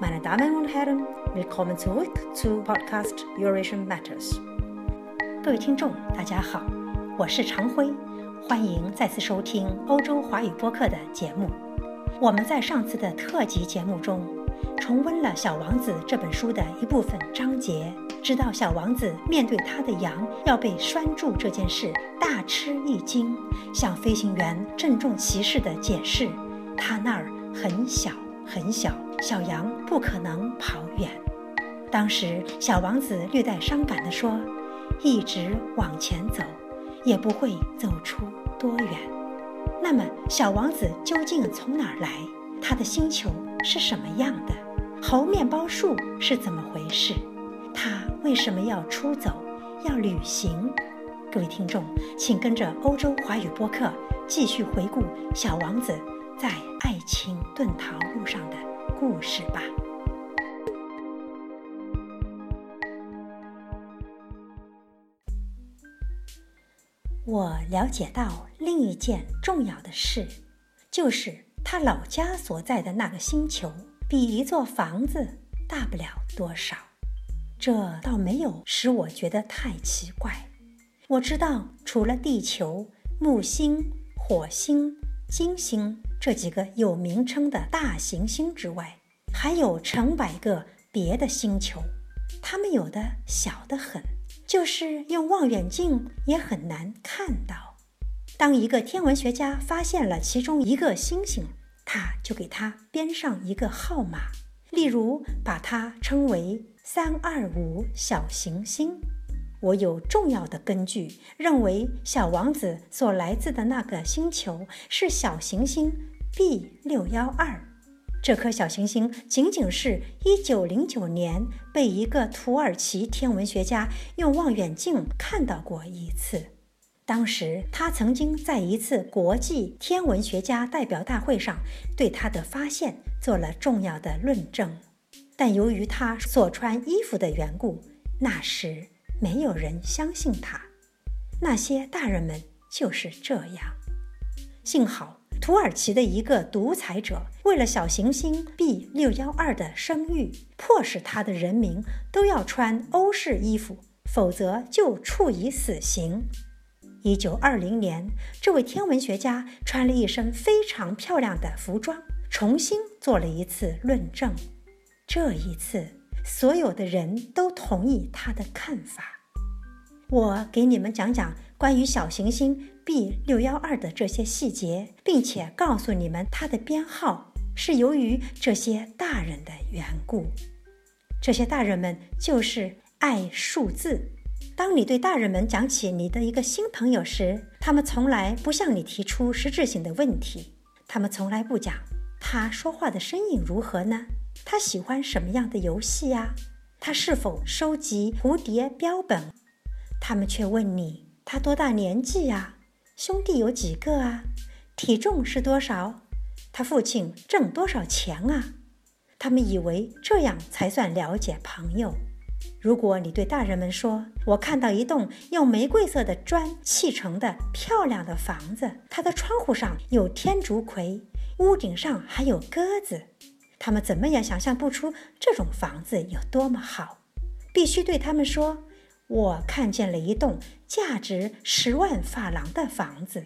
Meine Damen und Herren, willkommen zurück zu Podcast Eurasian Matters。各位听众，大家好，我是常辉，欢迎再次收听欧洲华语播客的节目。我们在上次的特辑节目中，重温了《小王子》这本书的一部分章节，知道小王子面对他的羊要被拴住这件事大吃一惊，向飞行员郑重其事地解释，他那儿很小很小，小羊不可能跑远。当时小王子略带伤感地说：“一直往前走，也不会走出多远。”那么，小王子究竟从哪儿来？他的星球是什么样的？猴面包树是怎么回事？他为什么要出走，要旅行？各位听众，请跟着欧洲华语播客继续回顾小王子在爱情遁逃路上的故事吧。我了解到另一件重要的事，就是他老家所在的那个星球比一座房子大不了多少。这倒没有使我觉得太奇怪。我知道，除了地球、木星、火星、金星这几个有名称的大行星之外，还有成百个别的星球，它们有的小得很。就是用望远镜也很难看到。当一个天文学家发现了其中一个星星，他就给它编上一个号码，例如把它称为三二五小行星。我有重要的根据认为，小王子所来自的那个星球是小行星 B 六幺二。这颗小行星仅仅是一九零九年被一个土耳其天文学家用望远镜看到过一次。当时他曾经在一次国际天文学家代表大会上对他的发现做了重要的论证，但由于他所穿衣服的缘故，那时没有人相信他。那些大人们就是这样。幸好。土耳其的一个独裁者为了小行星 B 六幺二的声誉，迫使他的人民都要穿欧式衣服，否则就处以死刑。一九二零年，这位天文学家穿了一身非常漂亮的服装，重新做了一次论证。这一次，所有的人都同意他的看法。我给你们讲讲关于小行星 B 六幺二的这些细节，并且告诉你们它的编号是由于这些大人的缘故。这些大人们就是爱数字。当你对大人们讲起你的一个新朋友时，他们从来不向你提出实质性的问题。他们从来不讲他说话的声音如何呢？他喜欢什么样的游戏呀？他是否收集蝴蝶标本？他们却问你：“他多大年纪呀？兄弟有几个啊？体重是多少？他父亲挣多少钱啊？”他们以为这样才算了解朋友。如果你对大人们说：“我看到一栋用玫瑰色的砖砌成的漂亮的房子，它的窗户上有天竺葵，屋顶上还有鸽子。”他们怎么也想象不出这种房子有多么好。必须对他们说。我看见了一栋价值十万法郎的房子，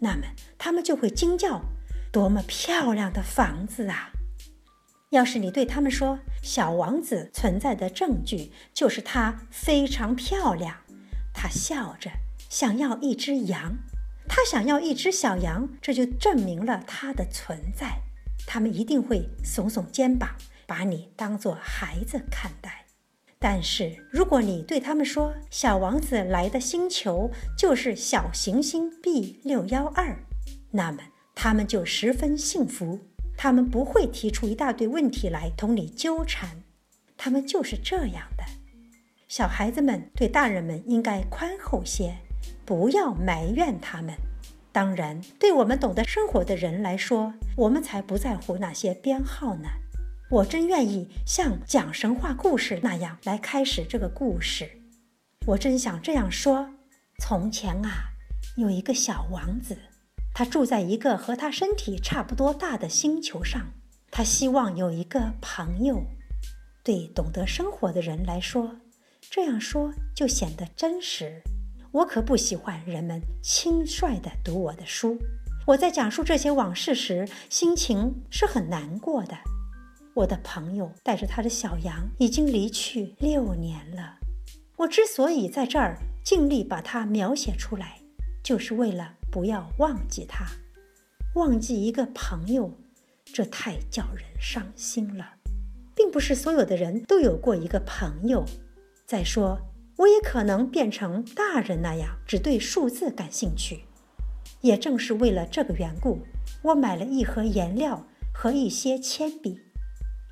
那么他们就会惊叫：“多么漂亮的房子啊！”要是你对他们说：“小王子存在的证据就是他非常漂亮。”他笑着想要一只羊，他想要一只小羊，这就证明了它的存在。他们一定会耸耸肩膀，把你当作孩子看待。但是，如果你对他们说小王子来的星球就是小行星 B 六幺二，那么他们就十分幸福。他们不会提出一大堆问题来同你纠缠，他们就是这样的。小孩子们对大人们应该宽厚些，不要埋怨他们。当然，对我们懂得生活的人来说，我们才不在乎那些编号呢。我真愿意像讲神话故事那样来开始这个故事。我真想这样说：从前啊，有一个小王子，他住在一个和他身体差不多大的星球上。他希望有一个朋友。对懂得生活的人来说，这样说就显得真实。我可不喜欢人们轻率地读我的书。我在讲述这些往事时，心情是很难过的。我的朋友带着他的小羊已经离去六年了。我之所以在这儿尽力把它描写出来，就是为了不要忘记他。忘记一个朋友，这太叫人伤心了。并不是所有的人都有过一个朋友。再说，我也可能变成大人那样，只对数字感兴趣。也正是为了这个缘故，我买了一盒颜料和一些铅笔。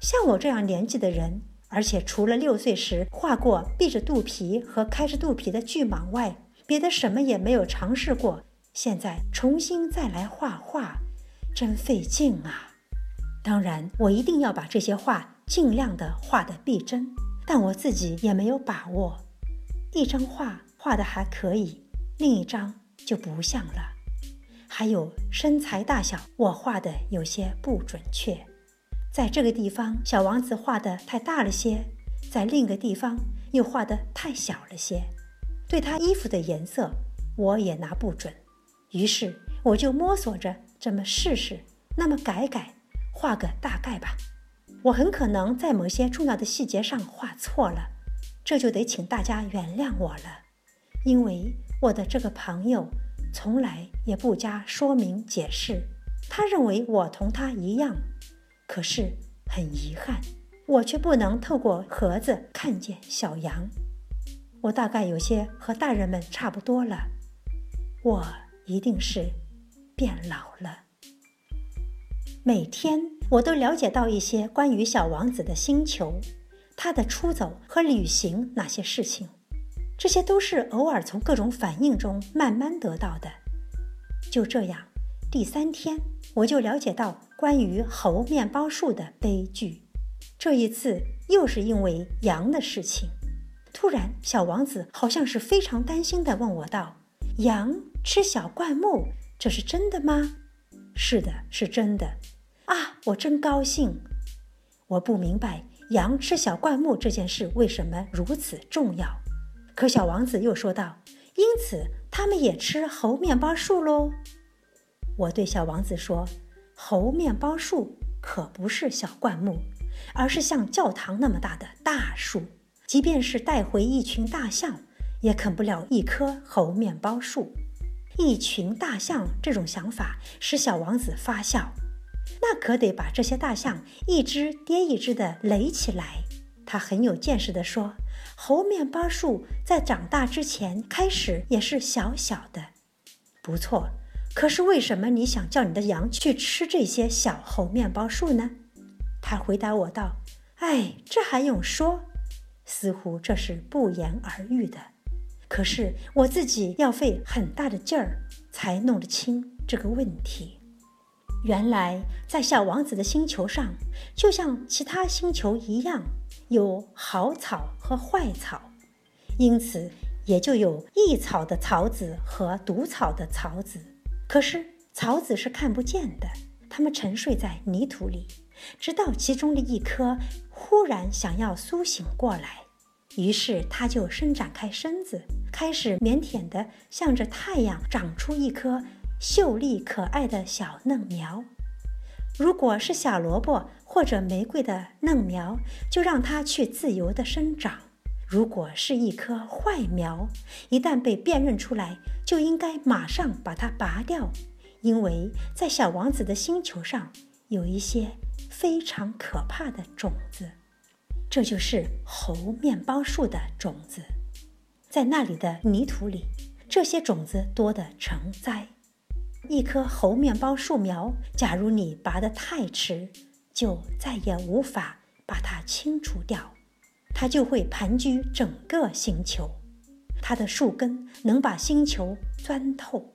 像我这样年纪的人，而且除了六岁时画过闭着肚皮和开着肚皮的巨蟒外，别的什么也没有尝试过。现在重新再来画画，真费劲啊！当然，我一定要把这些画。尽量的画得逼真，但我自己也没有把握。一张画画的还可以，另一张就不像了。还有身材大小，我画的有些不准确。在这个地方，小王子画的太大了些；在另一个地方又画的太小了些。对他衣服的颜色，我也拿不准。于是我就摸索着这么试试，那么改改，画个大概吧。我很可能在某些重要的细节上画错了，这就得请大家原谅我了，因为我的这个朋友从来也不加说明解释，他认为我同他一样，可是很遗憾，我却不能透过盒子看见小羊。我大概有些和大人们差不多了，我一定是变老了。每天。我都了解到一些关于小王子的星球，他的出走和旅行那些事情，这些都是偶尔从各种反应中慢慢得到的。就这样，第三天我就了解到关于猴面包树的悲剧。这一次又是因为羊的事情。突然，小王子好像是非常担心地问我道：“羊吃小灌木，这是真的吗？”“是的，是真的。”啊，我真高兴！我不明白羊吃小灌木这件事为什么如此重要。可小王子又说道：“因此，他们也吃猴面包树喽。”我对小王子说：“猴面包树可不是小灌木，而是像教堂那么大的大树。即便是带回一群大象，也啃不了一棵猴面包树。”一群大象这种想法使小王子发笑。那可得把这些大象一只跌一只的垒起来。他很有见识地说：“猴面包树在长大之前开始也是小小的，不错。可是为什么你想叫你的羊去吃这些小猴面包树呢？”他回答我道：“哎，这还用说？似乎这是不言而喻的。可是我自己要费很大的劲儿才弄得清这个问题。”原来，在小王子的星球上，就像其他星球一样，有好草和坏草，因此也就有益草的草籽和毒草的草籽。可是草籽是看不见的，它们沉睡在泥土里，直到其中的一颗忽然想要苏醒过来，于是它就伸展开身子，开始腼腆地向着太阳长出一颗。秀丽可爱的小嫩苗，如果是小萝卜或者玫瑰的嫩苗，就让它去自由地生长；如果是一棵坏苗，一旦被辨认出来，就应该马上把它拔掉，因为在小王子的星球上有一些非常可怕的种子，这就是猴面包树的种子，在那里的泥土里，这些种子多得成灾。一棵猴面包树苗，假如你拔得太迟，就再也无法把它清除掉，它就会盘踞整个星球。它的树根能把星球钻透。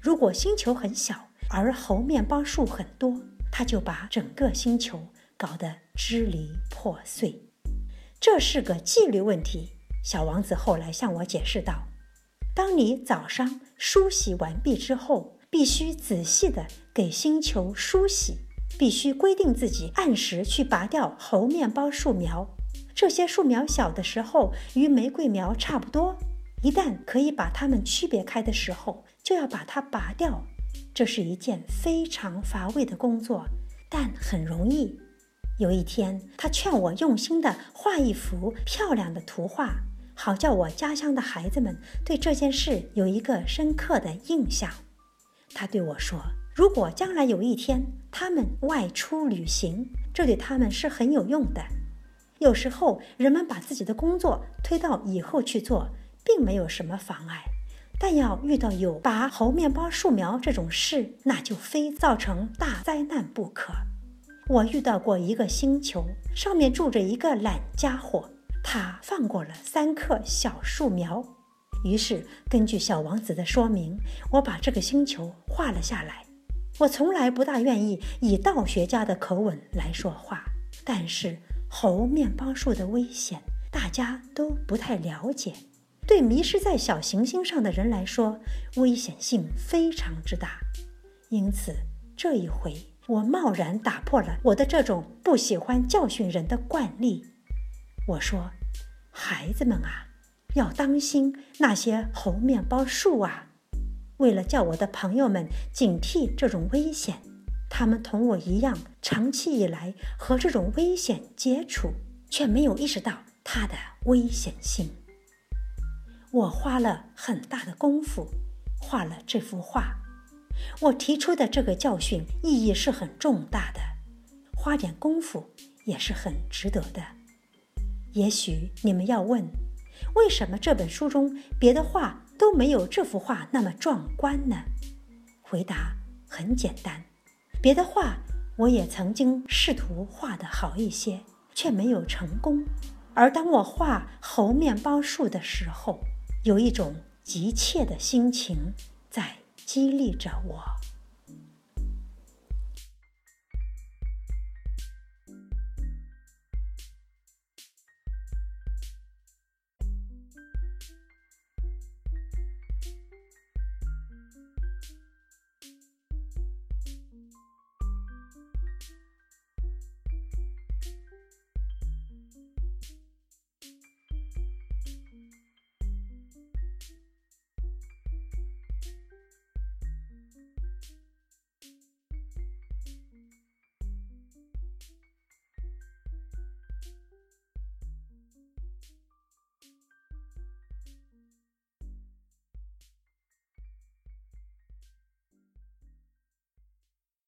如果星球很小，而猴面包树很多，它就把整个星球搞得支离破碎。这是个纪律问题。小王子后来向我解释道：“当你早上梳洗完毕之后。”必须仔细地给星球梳洗，必须规定自己按时去拔掉猴面包树苗。这些树苗小的时候与玫瑰苗差不多，一旦可以把它们区别开的时候，就要把它拔掉。这是一件非常乏味的工作，但很容易。有一天，他劝我用心地画一幅漂亮的图画，好叫我家乡的孩子们对这件事有一个深刻的印象。他对我说：“如果将来有一天他们外出旅行，这对他们是很有用的。有时候人们把自己的工作推到以后去做，并没有什么妨碍。”但要遇到有拔猴面包树苗这种事，那就非造成大灾难不可。我遇到过一个星球，上面住着一个懒家伙，他放过了三棵小树苗。于是，根据小王子的说明，我把这个星球画了下来。我从来不大愿意以道学家的口吻来说话，但是猴面包树的危险，大家都不太了解。对迷失在小行星上的人来说，危险性非常之大。因此，这一回我贸然打破了我的这种不喜欢教训人的惯例。我说：“孩子们啊，要当心那些猴面包树啊！为了叫我的朋友们警惕这种危险，他们同我一样，长期以来和这种危险接触，却没有意识到它的危险性。”我花了很大的功夫画了这幅画，我提出的这个教训意义是很重大的，花点功夫也是很值得的。也许你们要问，为什么这本书中别的画都没有这幅画那么壮观呢？回答很简单，别的画我也曾经试图画得好一些，却没有成功。而当我画猴面包树的时候，有一种急切的心情在激励着我。